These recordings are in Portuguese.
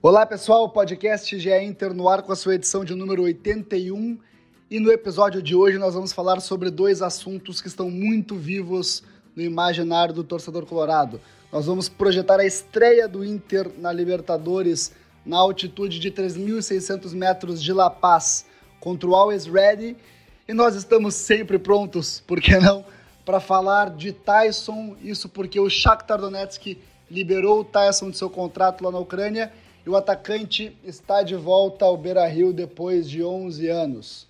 Olá pessoal, o podcast GE Inter no ar com a sua edição de número 81 e no episódio de hoje nós vamos falar sobre dois assuntos que estão muito vivos no imaginário do torcedor colorado. Nós vamos projetar a estreia do Inter na Libertadores na altitude de 3.600 metros de La Paz contra o Always Ready. E nós estamos sempre prontos, por que não, para falar de Tyson, isso porque o Shakhtar Donetsk liberou o Tyson de seu contrato lá na Ucrânia e o atacante está de volta ao Beira-Rio depois de 11 anos.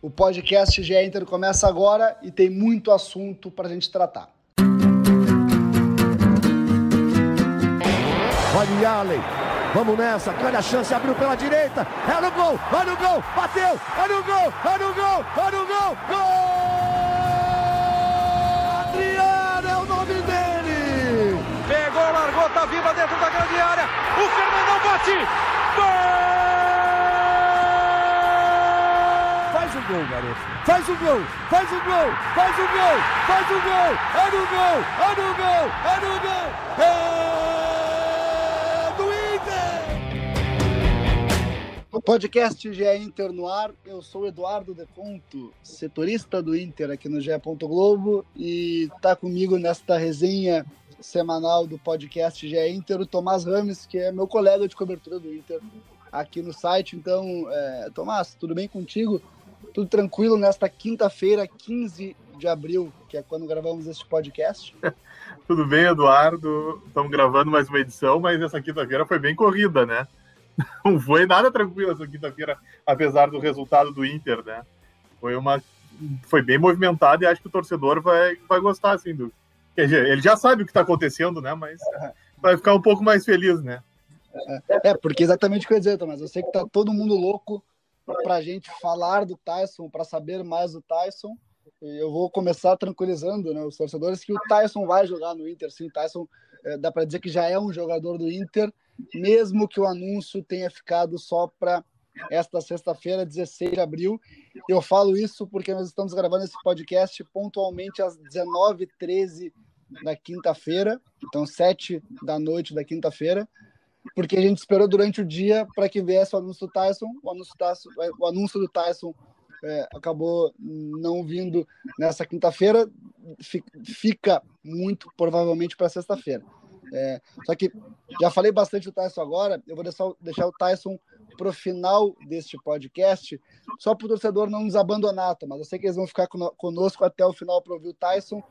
O podcast GE Inter começa agora e tem muito assunto para a gente tratar. Olha Allen, vamos nessa, olha a chance, abriu pela direita, é no gol, vai no gol, bateu, é no gol, é no gol, é no gol, gol! bola viva dentro da grande área. O Fernandão bate. Gol! Faz o gol, garoto. Faz o gol, faz o gol, faz o gol, faz o gol. É no gol, é no gol, é no gol. É do Inter. O podcast GE Inter no ar. Eu sou Eduardo Deconto, setorista do Inter aqui no GE. Globo e tá comigo nesta resenha semanal do podcast GE Inter, o Tomás Rames, que é meu colega de cobertura do Inter aqui no site. Então, é, Tomás, tudo bem contigo? Tudo tranquilo nesta quinta-feira, 15 de abril, que é quando gravamos este podcast? tudo bem, Eduardo? Estamos gravando mais uma edição, mas essa quinta-feira foi bem corrida, né? Não foi nada tranquilo essa quinta-feira, apesar do resultado do Inter, né? Foi uma foi bem movimentado e acho que o torcedor vai, vai gostar assim do, Quer dizer, ele já sabe o que está acontecendo, né? Mas vai ficar um pouco mais feliz, né? É, porque exatamente o que eu ia dizer, Thomas. Eu sei que tá todo mundo louco para a gente falar do Tyson, para saber mais do Tyson. Eu vou começar tranquilizando né, os torcedores que o Tyson vai jogar no Inter. Sim, o Tyson é, dá para dizer que já é um jogador do Inter, mesmo que o anúncio tenha ficado só para esta sexta-feira, 16 de abril. Eu falo isso porque nós estamos gravando esse podcast pontualmente às 19h13 da quinta-feira, então 7 da noite da quinta-feira, porque a gente esperou durante o dia para que viesse o anúncio do Tyson. O anúncio, Tyson, o anúncio do Tyson é, acabou não vindo nessa quinta-feira, fica muito provavelmente para sexta-feira. É, só que já falei bastante do Tyson agora, eu vou deixar, deixar o Tyson para o final deste podcast, só para o torcedor não nos abandonar, mas eu sei que eles vão ficar conosco até o final para ouvir o Tyson,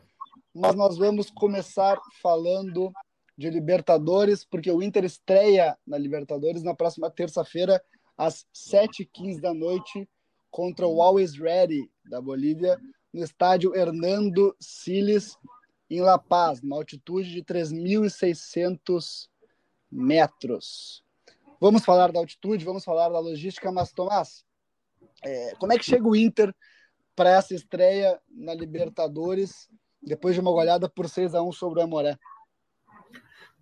mas nós vamos começar falando de Libertadores, porque o Inter estreia na Libertadores na próxima terça-feira, às 7h15 da noite, contra o Always Ready da Bolívia, no estádio Hernando Siles, em La Paz, numa altitude de 3.600 metros. Vamos falar da altitude, vamos falar da logística, mas Tomás, é, como é que chega o Inter para essa estreia na Libertadores, depois de uma goleada por 6 a 1 sobre o Amoré?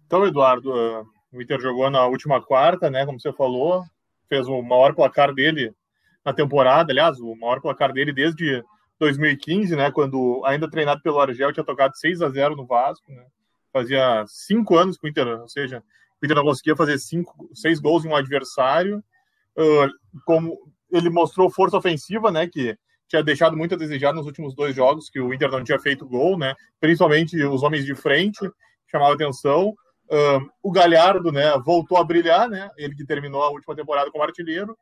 Então, Eduardo, uh, o Inter jogou na última quarta, né? Como você falou, fez o maior placar dele na temporada, aliás, o maior placar dele desde 2015, né? Quando ainda treinado pelo Argel, tinha tocado 6 a 0 no Vasco, né? Fazia cinco anos que o Inter, ou seja, o Inter não conseguia fazer cinco, seis gols em um adversário. Uh, como ele mostrou força ofensiva, né? Que tinha deixado muito a desejar nos últimos dois jogos, que o Inter não tinha feito gol, né? Principalmente os homens de frente, chamava atenção. Uh, o Galhardo, né? Voltou a brilhar, né? Ele que terminou a última temporada como artilheiro,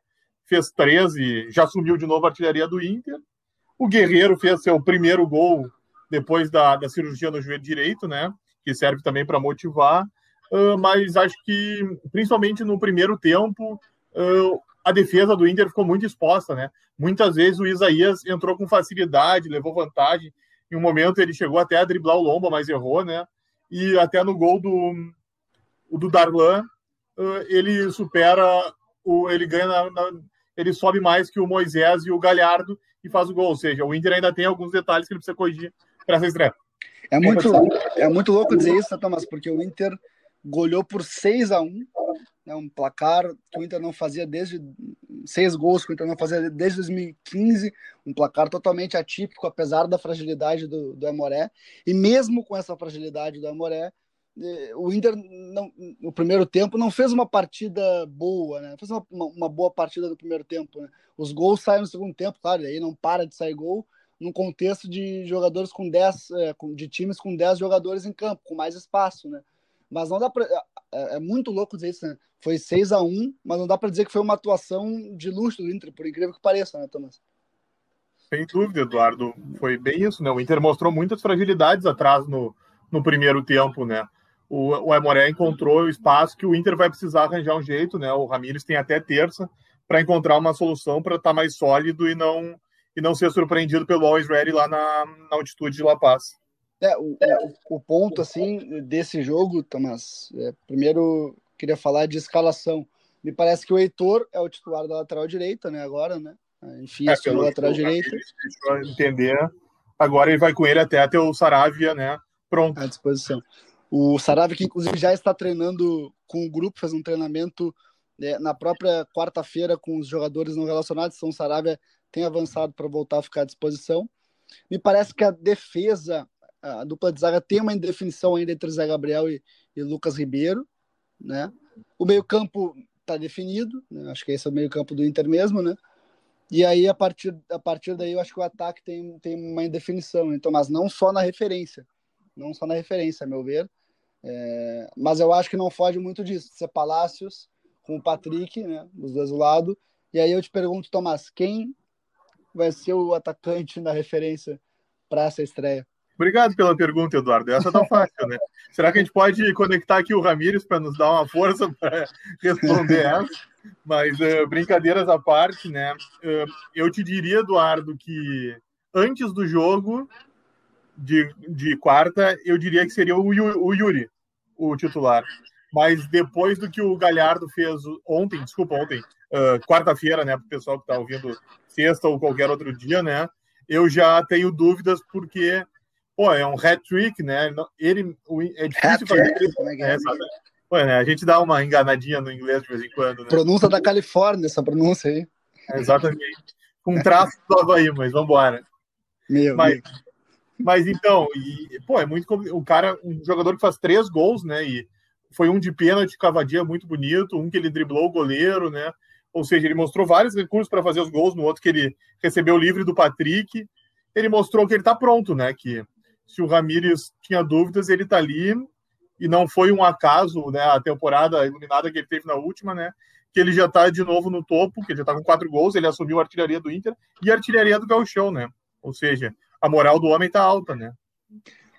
fez 13, já assumiu de novo a artilharia do Inter. O Guerreiro fez seu primeiro gol depois da, da cirurgia no joelho direito, né? Que serve também para motivar. Uh, mas acho que, principalmente no primeiro tempo, uh, a defesa do Inter ficou muito exposta, né? Muitas vezes o Isaías entrou com facilidade, levou vantagem. Em um momento ele chegou até a driblar o Lomba, mas errou, né? E até no gol do, do Darlan, uh, ele supera, o, ele ganha, na, na, ele sobe mais que o Moisés e o Galhardo e faz o gol. Ou seja, o Inter ainda tem alguns detalhes que ele precisa corrigir para essa estreia. É muito, é muito louco dizer isso, né, Thomas? Porque o Inter goleou por 6 a 1 né, um placar que o Inter não fazia desde seis gols que o Inter não fazia desde 2015, um placar totalmente atípico, apesar da fragilidade do, do Amoré, e mesmo com essa fragilidade do Amoré, é, o Inter não, no primeiro tempo não fez uma partida boa, né? Fez uma, uma boa partida no primeiro tempo, né? Os gols saem no segundo tempo, claro, aí não para de sair gol num contexto de jogadores com 10, é, de times com 10 jogadores em campo, com mais espaço, né? Mas não dá para é, é, muito louco dizer isso, né? Foi 6 a 1 mas não dá para dizer que foi uma atuação de luxo do Inter, por incrível que pareça, né, Thomas? Sem dúvida, Eduardo. Foi bem isso, né? O Inter mostrou muitas fragilidades atrás no, no primeiro tempo, né? O, o Aimoré encontrou o espaço que o Inter vai precisar arranjar um jeito, né? O Ramires tem até terça para encontrar uma solução para estar tá mais sólido e não e não ser surpreendido pelo Always Ready lá na, na altitude de La Paz. É, o, o, o ponto assim desse jogo, Thomas, é, primeiro queria falar de escalação. Me parece que o Heitor é o titular da lateral direita, né? Agora, né? Enfim, é, pelo lateral direita. Deixa eu entender. Agora ele vai com ele até ter o Saravia, né? Pronto. À disposição. O Saravia, que inclusive já está treinando com o grupo, fez um treinamento né, na própria quarta-feira com os jogadores não relacionados. Então, o Saravia tem avançado para voltar a ficar à disposição. Me parece que a defesa, a dupla de zaga, tem uma indefinição ainda entre Zé Gabriel e, e Lucas Ribeiro. Né? O meio-campo está definido, né? acho que esse é o meio-campo do Inter mesmo, né? E aí, a partir, a partir daí, eu acho que o ataque tem, tem uma indefinição, então, mas não só na referência. Não só na referência, a meu ver. É, mas eu acho que não foge muito disso. Ser Palácios com o Patrick, né? Dos dois lados. E aí eu te pergunto, Tomás, quem vai ser o atacante na referência para essa estreia? Obrigado pela pergunta, Eduardo. Essa tá fácil, né? Será que a gente pode conectar aqui o Ramires para nos dar uma força para responder essa? Mas uh, brincadeiras à parte, né? Uh, eu te diria, Eduardo, que antes do jogo de, de quarta, eu diria que seria o, o Yuri, o titular. Mas depois do que o Galhardo fez ontem, desculpa, ontem, uh, quarta-feira, né, para o pessoal que está ouvindo sexta ou qualquer outro dia, né, eu já tenho dúvidas porque pô, é um hat-trick, né? Ele, é difícil fazer isso. É, é Pô, né? A gente dá uma enganadinha no inglês de vez em quando. Né? Pronúncia da Califórnia, essa pronúncia aí. É, exatamente. Com traço do Havaí, mas vamos embora. Meu, mas, meu. mas então, e, pô, é muito. O cara, um jogador que faz três gols, né? E foi um de pênalti, cavadia muito bonito, um que ele driblou o goleiro, né? Ou seja, ele mostrou vários recursos para fazer os gols, no outro que ele recebeu livre do Patrick. Ele mostrou que ele está pronto, né? Que se o Ramires tinha dúvidas, ele está ali. E não foi um acaso, né, a temporada iluminada que ele teve na última, né, que ele já está de novo no topo, que ele já está com quatro gols, ele assumiu a artilharia do Inter e a artilharia do Gauchão, né, ou seja, a moral do homem está alta, né.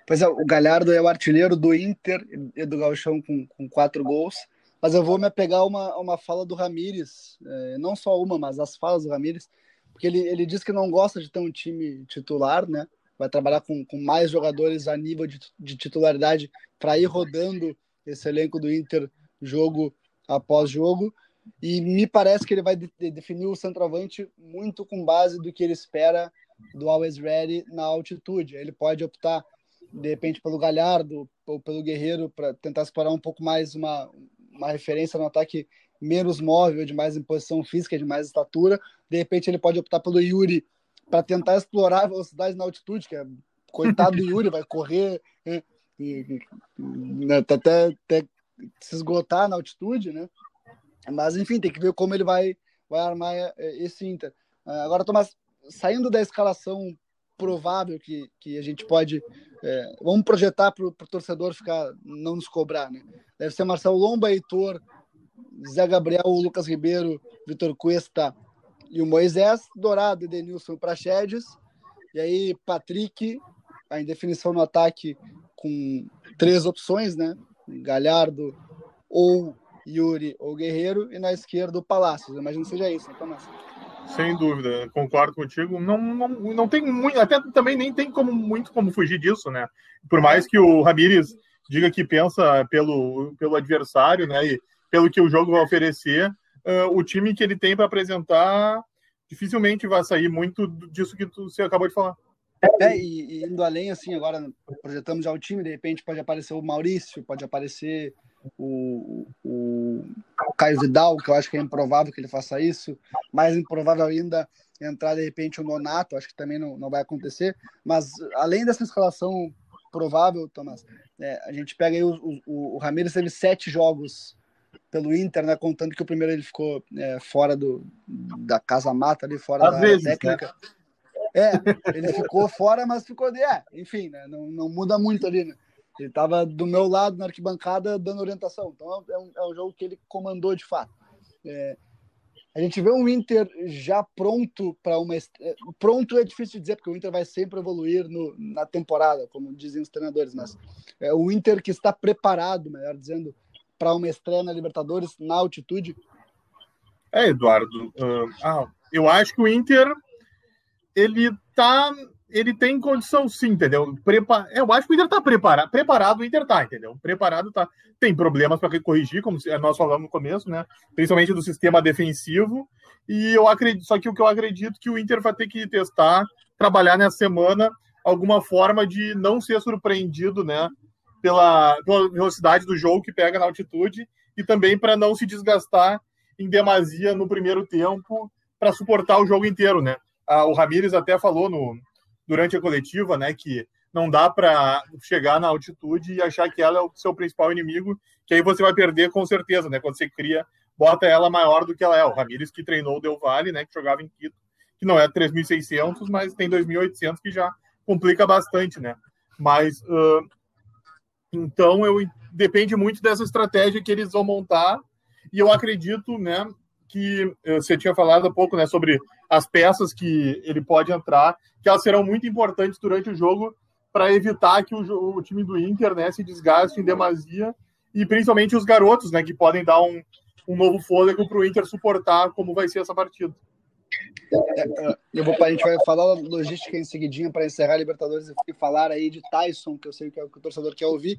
Pois é, o Galhardo é o artilheiro do Inter e do Gauchão com, com quatro gols, mas eu vou me apegar a uma, uma fala do Ramires, é, não só uma, mas as falas do Ramires, porque ele, ele diz que não gosta de ter um time titular, né, vai trabalhar com, com mais jogadores a nível de, de titularidade para ir rodando esse elenco do Inter jogo após jogo. E me parece que ele vai de, de definir o centroavante muito com base do que ele espera do Always Ready na altitude. Ele pode optar, de repente, pelo Galhardo ou pelo Guerreiro para tentar explorar um pouco mais uma, uma referência no ataque menos móvel, de mais imposição física, de mais estatura. De repente, ele pode optar pelo Yuri para tentar explorar a velocidade na altitude, que é coitado do Yuri, vai correr né, e, né, até, até se esgotar na altitude, né? Mas enfim, tem que ver como ele vai, vai armar é, esse Inter. Ah, agora, Tomás, saindo da escalação provável que, que a gente pode. É, vamos projetar para o torcedor ficar não nos cobrar, né? Deve ser Marcelo Lomba, Heitor, Zé Gabriel, Lucas Ribeiro, Vitor Cuesta, e o Moisés, Dourado, Edenilson e Praxedes. E aí, Patrick, a indefinição no ataque com três opções, né? Galhardo ou Yuri ou Guerreiro, e na esquerda o Palácios. imagino que seja isso, né, Tomás? Sem dúvida, concordo contigo. Não, não, não tem muito, até também nem tem como muito como fugir disso, né? Por mais que o Ramires diga que pensa pelo, pelo adversário, né? E pelo que o jogo vai oferecer, uh, o time que ele tem para apresentar dificilmente vai sair muito disso que tu, você acabou de falar. É, e, e, indo além, assim, agora projetamos já o time, de repente pode aparecer o Maurício, pode aparecer o, o, o Caio Vidal, que eu acho que é improvável que ele faça isso, mais improvável ainda entrar de repente o Nonato, acho que também não, não vai acontecer, mas além dessa escalação provável, Thomas, É, a gente pega aí o, o, o Ramires teve sete jogos pelo Inter, né? Contando que o primeiro ele ficou é, fora do, da casa mata ali, fora Às da vezes, técnica. Né? É, ele ficou fora, mas ficou de. É, enfim, né? Não, não muda muito ali, né? Ele estava do meu lado na arquibancada dando orientação. Então é um, é um jogo que ele comandou de fato. É, a gente vê um Inter já pronto para uma. É, pronto é difícil de dizer, porque o Inter vai sempre evoluir no, na temporada, como dizem os treinadores, mas é o Inter que está preparado, melhor dizendo, para uma estreia na Libertadores na altitude. É, Eduardo. Uh, ah, eu acho que o Inter ele tá ele tem condição sim, entendeu? Prepa... Eu acho que o Inter tá preparado. Preparado o Inter tá, entendeu? Preparado tá. Tem problemas para corrigir, como nós falamos no começo, né? Principalmente do sistema defensivo. E eu acredito, só que o que eu acredito que o Inter vai ter que testar, trabalhar nessa semana alguma forma de não ser surpreendido, né? Pela, pela velocidade do jogo que pega na altitude e também para não se desgastar em demasia no primeiro tempo para suportar o jogo inteiro, né? Ah, o Ramires até falou no, durante a coletiva, né, que não dá para chegar na altitude e achar que ela é o seu principal inimigo, que aí você vai perder com certeza, né? Quando você cria, bota ela maior do que ela é. O Ramires que treinou o Del Valle, né, que jogava em Quito, que não é 3.600, mas tem 2.800 que já complica bastante, né? Mas uh, então eu depende muito dessa estratégia que eles vão montar e eu acredito, né, que você tinha falado há pouco, né, sobre as peças que ele pode entrar, que elas serão muito importantes durante o jogo para evitar que o, o, time do Inter, né, se desgaste em demasia e principalmente os garotos, né, que podem dar um, um novo fôlego para o Inter suportar como vai ser essa partida. É, é, eu vou, a gente vai falar logística em seguidinha para encerrar a Libertadores e falar aí de Tyson, que eu sei que, é o, que o torcedor quer ouvir.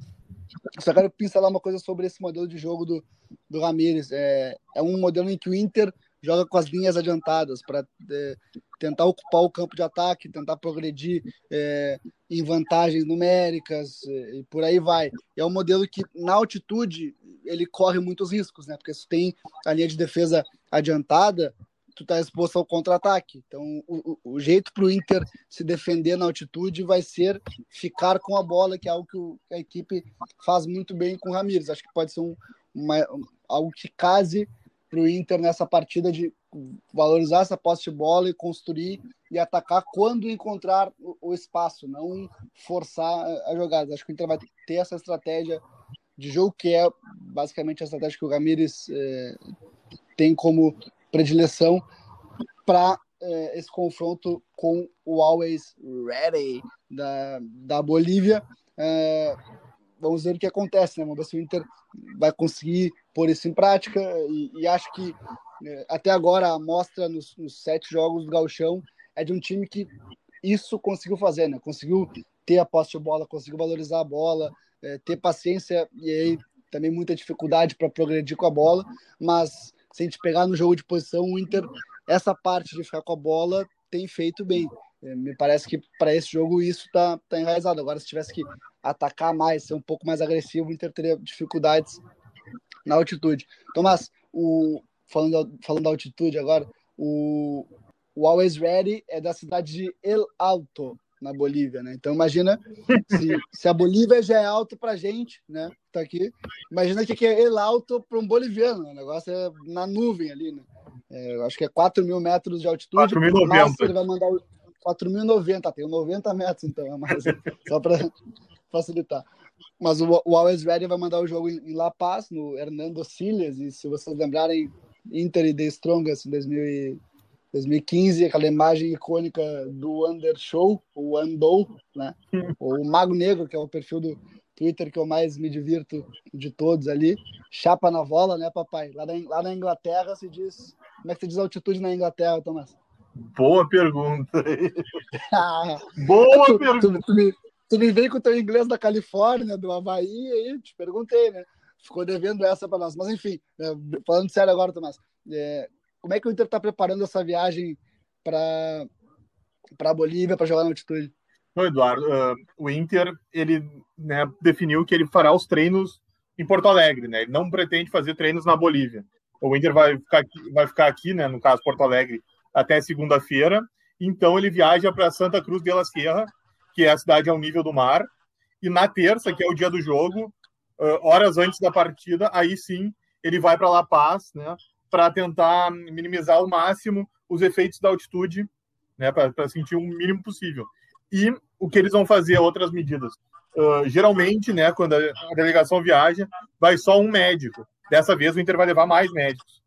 Só quero pincelar uma coisa sobre esse modelo de jogo do, do Ramires. É, é um modelo em que o Inter joga com as linhas adiantadas para é, tentar ocupar o campo de ataque, tentar progredir é, em vantagens numéricas é, e por aí vai. é um modelo que na altitude ele corre muitos riscos, né? Porque se tem a linha de defesa adiantada, tu tá exposto ao contra-ataque. Então, o, o, jeito para o Inter se defender na altitude vai ser ficar com a bola, que é algo que, o, a equipe faz muito bem com o Ramires. Acho que pode ser um, uma, algo que case para o Inter nessa partida de valorizar essa posse de bola e construir e atacar quando encontrar o, espaço, não forçar a jogada. Acho que o Inter vai ter essa estratégia de jogo que é basicamente a estratégia que o Ramires é, tem como predileção para é, esse confronto com o Always Ready da, da Bolívia. É, vamos ver o que acontece, né? Vamos ver se o Inter vai conseguir pôr isso em prática e, e acho que é, até agora a amostra nos, nos, sete jogos do Gauchão é de um time que isso conseguiu fazer, né? Conseguiu ter a posse de bola, conseguiu valorizar a bola, é, ter paciência e aí também muita dificuldade para progredir com a bola, mas se a gente pegar no jogo de posição, o Inter, essa parte de ficar com a bola, tem feito bem. É, me parece que para esse jogo isso está tá enraizado. Agora, se tivesse que atacar mais, ser um pouco mais agressivo, o Inter teria dificuldades na altitude. Tomás, o, falando, falando da altitude agora, o, o Always Ready é da cidade de El Alto, na Bolívia, né? Então imagina se, se a Bolívia já é alto para gente, né? Tá aqui. Imagina que é El Alto para um boliviano. Né? O negócio é na nuvem ali, né? É, eu acho que é 4 mil metros de altitude. 4.090. Ele vai mandar 4.090, tem 90 metros, então, é mais, só para facilitar. Mas o, o Always Ready vai mandar o jogo em, em La Paz, no Hernando Siles, e se vocês lembrarem, Inter e The Strongest em 2000 2015, aquela imagem icônica do Under Show, o Andou, né? o Mago Negro, que é o perfil do Twitter que eu mais me divirto de todos ali. Chapa na bola, né, papai? Lá na, lá na Inglaterra se diz. Como é que se diz altitude na Inglaterra, Tomás? Boa pergunta. Boa tu, pergunta. Tu, tu, me, tu me veio com o teu inglês da Califórnia, do Havaí, aí te perguntei, né? Ficou devendo essa para nós. Mas enfim, é, falando sério agora, Tomás, é, como é que o Inter está preparando essa viagem para a Bolívia para jogar na altitude? Não, Eduardo, uh, o Inter ele né, definiu que ele fará os treinos em Porto Alegre, né? Ele não pretende fazer treinos na Bolívia. O Inter vai ficar aqui, vai ficar aqui né, no caso Porto Alegre, até segunda-feira. Então ele viaja para Santa Cruz de la Sierra, que é a cidade ao nível do mar, e na terça, que é o dia do jogo, horas antes da partida, aí sim ele vai para La Paz, né, para tentar minimizar ao máximo os efeitos da altitude, né, para sentir o mínimo possível. E o que eles vão fazer, outras medidas. Uh, geralmente, né, quando a delegação viaja, vai só um médico. Dessa vez o Inter vai levar mais médicos.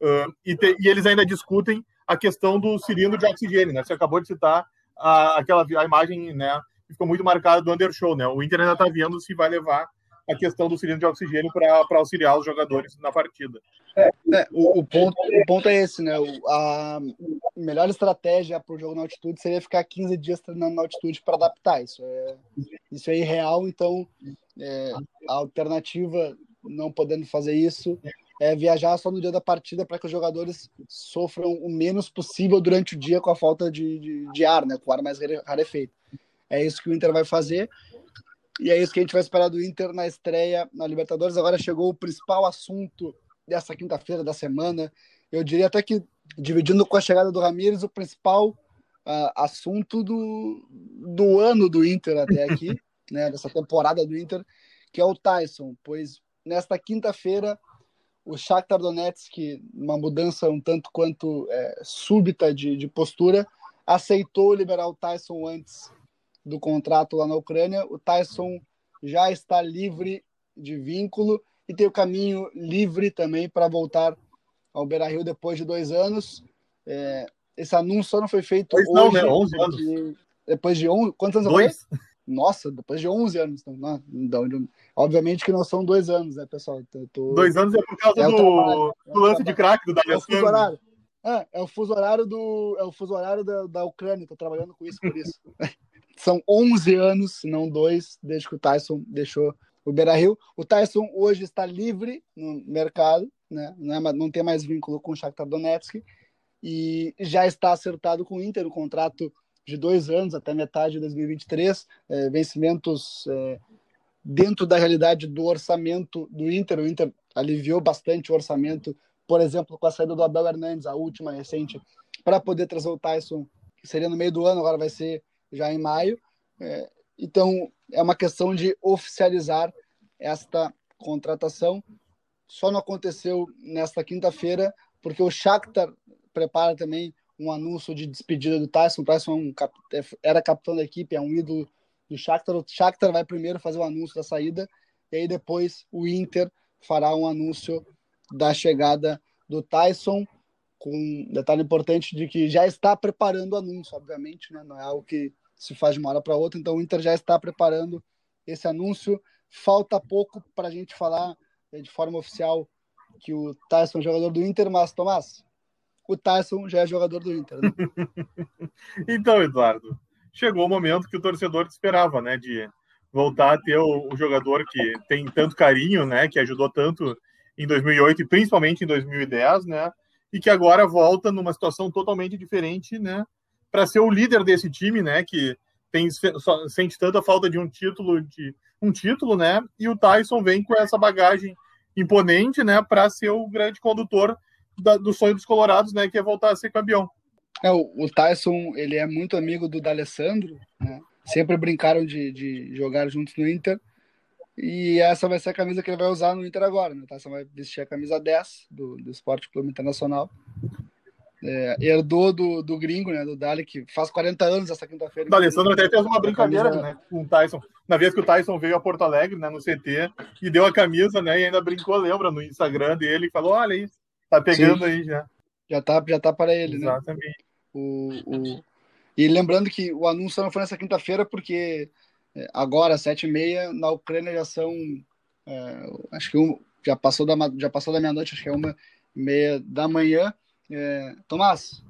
Uh, e, te, e, eles ainda discutem a questão do cilindro de oxigênio, né? Você acabou de citar a, aquela a imagem, né? Que ficou muito marcada do undershow, né? O Inter ainda está vendo se vai levar a questão do cilindro de oxigênio para auxiliar os jogadores na partida. É, o, o, ponto, o ponto é esse, né? O, a melhor estratégia para o jogo na altitude seria ficar 15 dias treinando na altitude para adaptar. Isso é, isso é irreal, então é, a alternativa não podendo fazer isso, é viajar só no dia da partida para que os jogadores sofram o menos possível durante o dia com a falta de, de, de ar, né, com o ar mais rarefeito. É isso que o Inter vai fazer e é isso que a gente vai esperar do Inter na estreia na Libertadores. Agora chegou o principal assunto dessa quinta-feira da semana. Eu diria até que, dividindo com a chegada do Ramires, o principal uh, assunto do, do ano do Inter até aqui, né, dessa temporada do Inter, que é o Tyson, pois nesta quinta-feira, o Shakhtar Donetsk, uma mudança um tanto quanto é, súbita de, de postura, aceitou liberar o Tyson antes do contrato lá na Ucrânia. O Tyson já está livre de vínculo e tem o caminho livre também para voltar ao Beira-Rio depois de dois anos. É, esse anúncio só não foi feito pois hoje. Não, né? 11 anos. De, depois de 11... Quantos anos Dois? Nossa, depois de 11 anos. Então, não, obviamente que não são dois anos, né, pessoal? Tô... Dois anos é por causa é do, trabalho, do é lance de craque do Daniel é horário. É, é o fuso horário do é o fuso horário da, da Ucrânia, tô trabalhando com isso por isso. São 11 anos, não dois, desde que o Tyson deixou o Beira-Rio. O Tyson hoje está livre no mercado, né? não, é, não tem mais vínculo com o Shakhtar Donetsk e já está acertado com o Inter, o contrato de dois anos até metade de 2023, é, vencimentos é, dentro da realidade do orçamento do Inter. O Inter aliviou bastante o orçamento, por exemplo, com a saída do Abel Hernandes, a última recente, para poder trazer o Tyson, que seria no meio do ano, agora vai ser já em maio. É, então, é uma questão de oficializar esta contratação. Só não aconteceu nesta quinta-feira, porque o Shakhtar prepara também um anúncio de despedida do Tyson. O Tyson é um cap... É, era capitão da equipe, é um ídolo do Shakhtar. O Shakhtar vai primeiro fazer o anúncio da saída e aí depois o Inter fará um anúncio da chegada do Tyson com um detalhe importante de que já está preparando o anúncio, obviamente, né? não é algo que se faz de uma hora para outra, então o Inter já está preparando esse anúncio. Falta pouco para a gente falar né, de forma oficial que o Tyson é jogador do Inter, mas, Tomás, o Tyson já é jogador do Inter. Né? então, Eduardo, chegou o momento que o torcedor esperava, né? De voltar a ter o, o, jogador que tem tanto carinho, né? Que ajudou tanto em 2008 e principalmente em 2010, né? E que agora volta numa situação totalmente diferente, né? Para ser o líder desse time, né? Que tem sente tanta falta de um título, de um título, né? E o Tyson vem com essa bagagem imponente, né? Para ser o grande condutor da, do sonho dos colorados, né, que é voltar a ser campeão. É, o, o Tyson, ele é muito amigo do D'Alessandro, né? Sempre brincaram de, de jogar juntos no Inter. E essa vai ser a camisa que ele vai usar no Inter agora, né? O Tyson vai vestir a camisa 10 do, do Esporte Clube Internacional. É, herdou do, do gringo, né? Do Dali, que faz 40 anos essa quinta-feira. O Alessandro até fez uma brincadeira camisa... né, com o Tyson. Na vez que o Tyson veio a Porto Alegre, né, no CT, e deu a camisa, né? E ainda brincou, lembra, no Instagram dele, e falou: olha isso. Tá pegando Sim. aí já. Já tá, já tá para ele, Exatamente. né? O, o... E lembrando que o anúncio não foi nessa quinta-feira, porque é, agora, sete e meia, na Ucrânia já são. É, acho que um, já passou da, já passou da meia-noite, acho que é uma e meia da manhã. É, Tomás,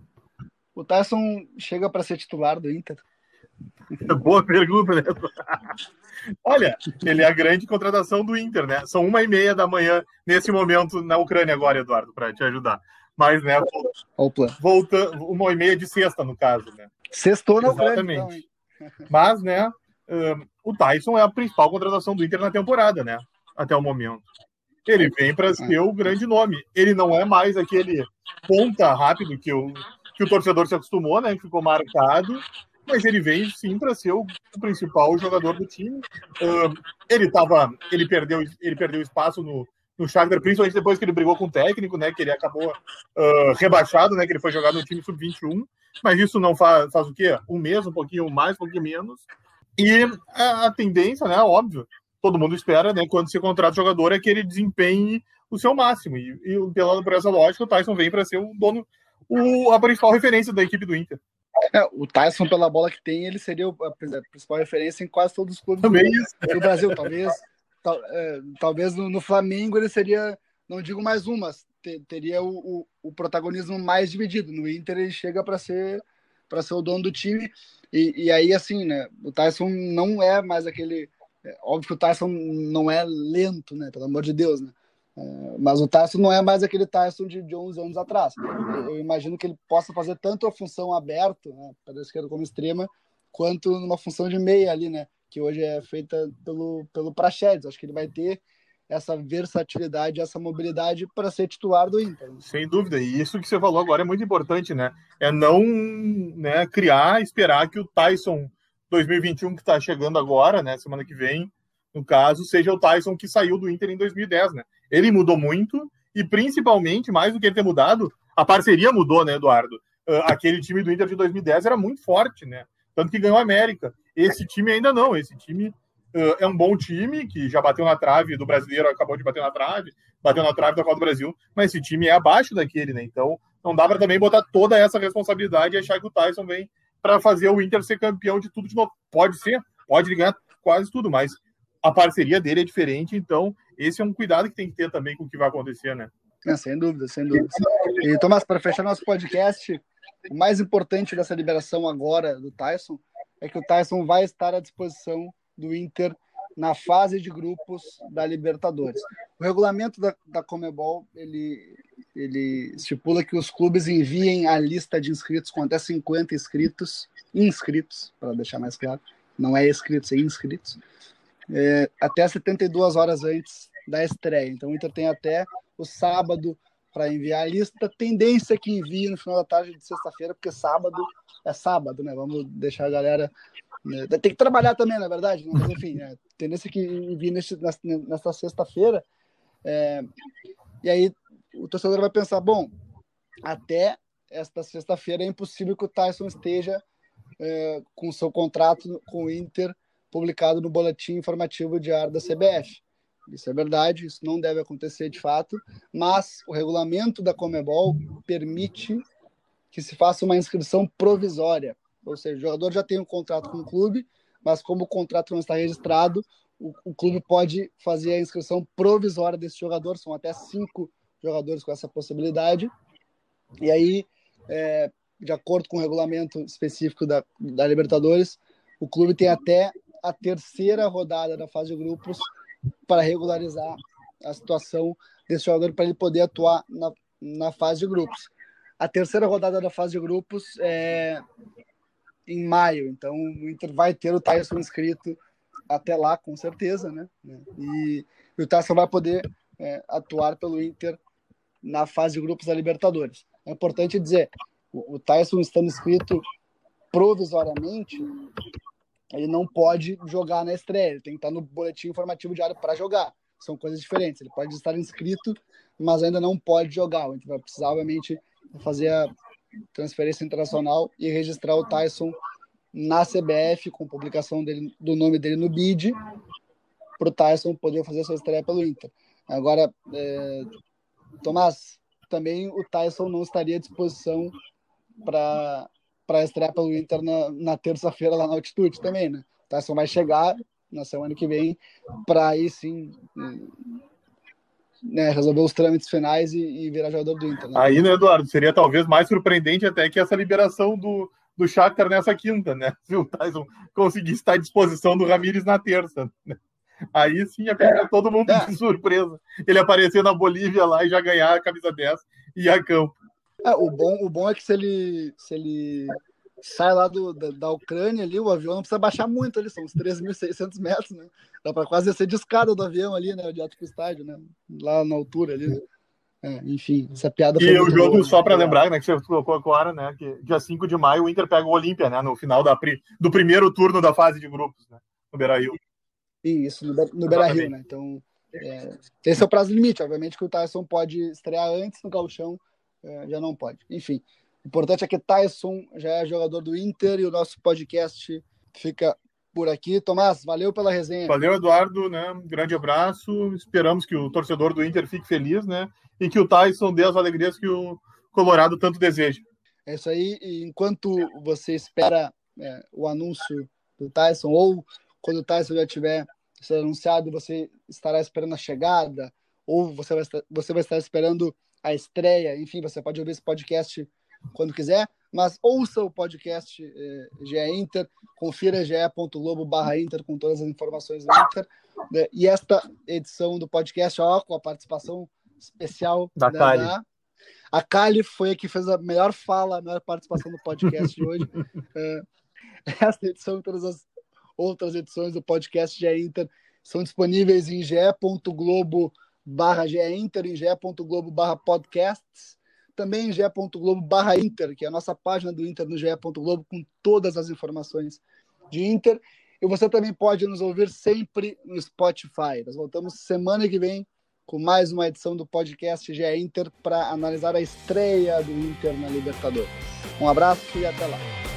o Tyson chega para ser titular do Inter? Boa pergunta, né? Olha, ele é a grande contratação do Inter, né? São uma e meia da manhã nesse momento na Ucrânia agora, Eduardo, para te ajudar. Mas, né, volta uma e meia de sexta, no caso, né? Sextou na Exatamente. Ucrânia, então, Mas, né, um, o Tyson é a principal contratação do Inter na temporada, né? Até o momento. Ele vem para ser o grande nome. Ele não é mais aquele ponta rápido que o, que o torcedor se acostumou, né? Que ficou marcado mas ele vem sim para ser o, principal jogador do time. Uh, ele tava, ele perdeu, ele perdeu espaço no, no Shakhtar, principalmente depois que ele brigou com o técnico, né? Que ele acabou uh, rebaixado, né? Que ele foi jogar no time sub-21. Mas isso não faz, faz o quê? Um mês, um pouquinho mais, um pouquinho menos. E a, a tendência, né? Óbvio, todo mundo espera, né? Quando se contrata o jogador, é que ele desempenhe o seu máximo. E, e pela, por essa lógica, o Tyson vem para ser o dono, o, a principal referência da equipe do Inter. É, o Tyson, pela bola que tem, ele seria a principal referência em quase todos os clubes Também do, do Brasil. Talvez tal, é, talvez no, no, Flamengo ele seria, não digo mais um, mas te, teria o, o, o, protagonismo mais dividido. No Inter ele chega para ser para ser o dono do time e, e, aí assim, né? O Tyson não é mais aquele, é, óbvio que o Tyson não é lento, né? Pelo amor de Deus, né? É, mas o Tyson não é mais aquele Tyson de, de 11 anos atrás. Eu, eu imagino que ele possa fazer tanto a função aberta, né, para a esquerda como extrema, quanto numa função de meia ali, né? que hoje é feita pelo, pelo Praxedes. Acho que ele vai ter essa versatilidade, essa mobilidade para ser titular do Inter. Sem dúvida. E isso que você falou agora é muito importante, né? É não né, criar, esperar que o Tyson 2021 que está chegando agora, né, semana que vem, no caso, seja o Tyson que saiu do Inter em 2010, né? Ele mudou muito e principalmente, mais do que ele ter mudado, a parceria mudou, né, Eduardo? Uh, aquele time do Inter de 2010 era muito forte, né? Tanto que ganhou a América. Esse time ainda não. Esse time uh, é um bom time que já bateu na trave do brasileiro, acabou de bater na trave, bateu na trave da Copa do Brasil, mas esse time é abaixo daquele, né? Então não dá para também botar toda essa responsabilidade e achar que o Tyson vem para fazer o Inter ser campeão de tudo de novo. Pode ser, pode ganhar quase tudo, mas a parceria dele é diferente, então esse é um cuidado que tem que ter também com o que vai acontecer, né? É, sem dúvida, sem dúvida. E, Tomás, para fechar nosso podcast, o mais importante dessa liberação agora do Tyson é que o Tyson vai estar à disposição do Inter na fase de grupos da Libertadores. O regulamento da, da Comebol ele, ele estipula que os clubes enviem a lista de inscritos com até 50 inscritos, inscritos, para deixar mais claro, não é inscritos, é inscritos, é, até 72 horas antes da estreia. Então o Inter tem até o sábado para enviar a lista. Tendência que envie no final da tarde de sexta-feira, porque sábado é sábado, né? Vamos deixar a galera. Né? Tem que trabalhar também, na é verdade, né? mas enfim, é, tendência que envie nesse, nessa sexta-feira. É, e aí o torcedor vai pensar: bom, até esta sexta-feira é impossível que o Tyson esteja é, com seu contrato com o Inter publicado no boletim informativo diário da CBF. Isso é verdade, isso não deve acontecer de fato, mas o regulamento da Comebol permite que se faça uma inscrição provisória. Ou seja, o jogador já tem um contrato com o clube, mas como o contrato não está registrado, o, o clube pode fazer a inscrição provisória desse jogador, são até cinco jogadores com essa possibilidade. E aí, é, de acordo com o regulamento específico da, da Libertadores, o clube tem até a terceira rodada da fase de grupos para regularizar a situação desse jogador para ele poder atuar na, na fase de grupos. A terceira rodada da fase de grupos é em maio, então o Inter vai ter o Tyson inscrito até lá, com certeza, né? E, o Tyson vai poder é, atuar pelo Inter na fase de grupos da Libertadores. É importante dizer, o, Tyson estando inscrito provisoriamente, ele não pode jogar na estreia, ele tem que estar no boletim informativo diário para jogar. São coisas diferentes. Ele pode estar inscrito, mas ainda não pode jogar. Então vai precisar, obviamente, fazer a transferência internacional e registrar o Tyson na CBF, com publicação dele, do nome dele no BID, para o Tyson poder fazer sua estreia pelo Inter. Agora, é, Tomás, também o Tyson não estaria à disposição para estrear pelo Inter na, na terça-feira lá na altitude também, né? O Tyson vai chegar na semana que vem para aí sim né, resolver os trâmites finais e, e virar jogador do Inter. Né? Aí, né, Eduardo, seria talvez mais surpreendente até que essa liberação do, do Shakhtar nessa quinta, né? Se o Tyson conseguisse estar à disposição do Ramires na terça. Né? Aí sim ia pegar é, todo mundo é. de surpresa. Ele aparecer na Bolívia lá e já ganhar a camisa 10 e a campo. É, o, bom, o bom é que se ele, se ele sai lá do, da, da Ucrânia ali, o avião não precisa baixar muito ali, são uns 3.600 metros, né? Dá para quase ser de escada do avião ali, né? De alto pro estádio, né? Lá na altura ali. Né? É, enfim, essa piada foi. E o jogo, boa, só para lembrar, né, que você colocou agora, né, que dia 5 de maio o Inter pega o Olímpia, né, no final da, do primeiro turno da fase de grupos, né, no Beira Rio. Isso, no, no Beira Rio, né? Então, é, esse é o prazo limite. Obviamente que o Tyson pode estrear antes no Gauchão, é, já não pode. Enfim, o importante é que Tyson já é jogador do Inter e o nosso podcast fica por aqui. Tomás, valeu pela resenha. Valeu, Eduardo, né? Um grande abraço. Esperamos que o torcedor do Inter fique feliz, né? E que o Tyson dê as alegrias que o Colorado tanto deseja. É isso aí. E enquanto você espera é, o anúncio do Tyson, ou quando o Tyson já tiver sido anunciado, você estará esperando a chegada, ou você vai estar, você vai estar esperando a estreia. Enfim, você pode ouvir esse podcast quando quiser mas ouça o podcast eh, GE Inter, confira ge.globo barra Inter com todas as informações do Inter. Né? E esta edição do podcast, ó, com a participação especial da, da Kali. Da, a Kali foi a que fez a melhor fala, a melhor participação do podcast de hoje. é, esta edição e todas as outras edições do podcast GE Inter são disponíveis em ge.globo barra Inter, em ge.globo barra podcasts também em ge.globo barra Inter, que é a nossa página do Inter no ge.globo, com todas as informações de Inter. E você também pode nos ouvir sempre no Spotify. Nós voltamos semana que vem com mais uma edição do podcast GE Inter para analisar a estreia do Inter na Libertadores. Um abraço e até lá.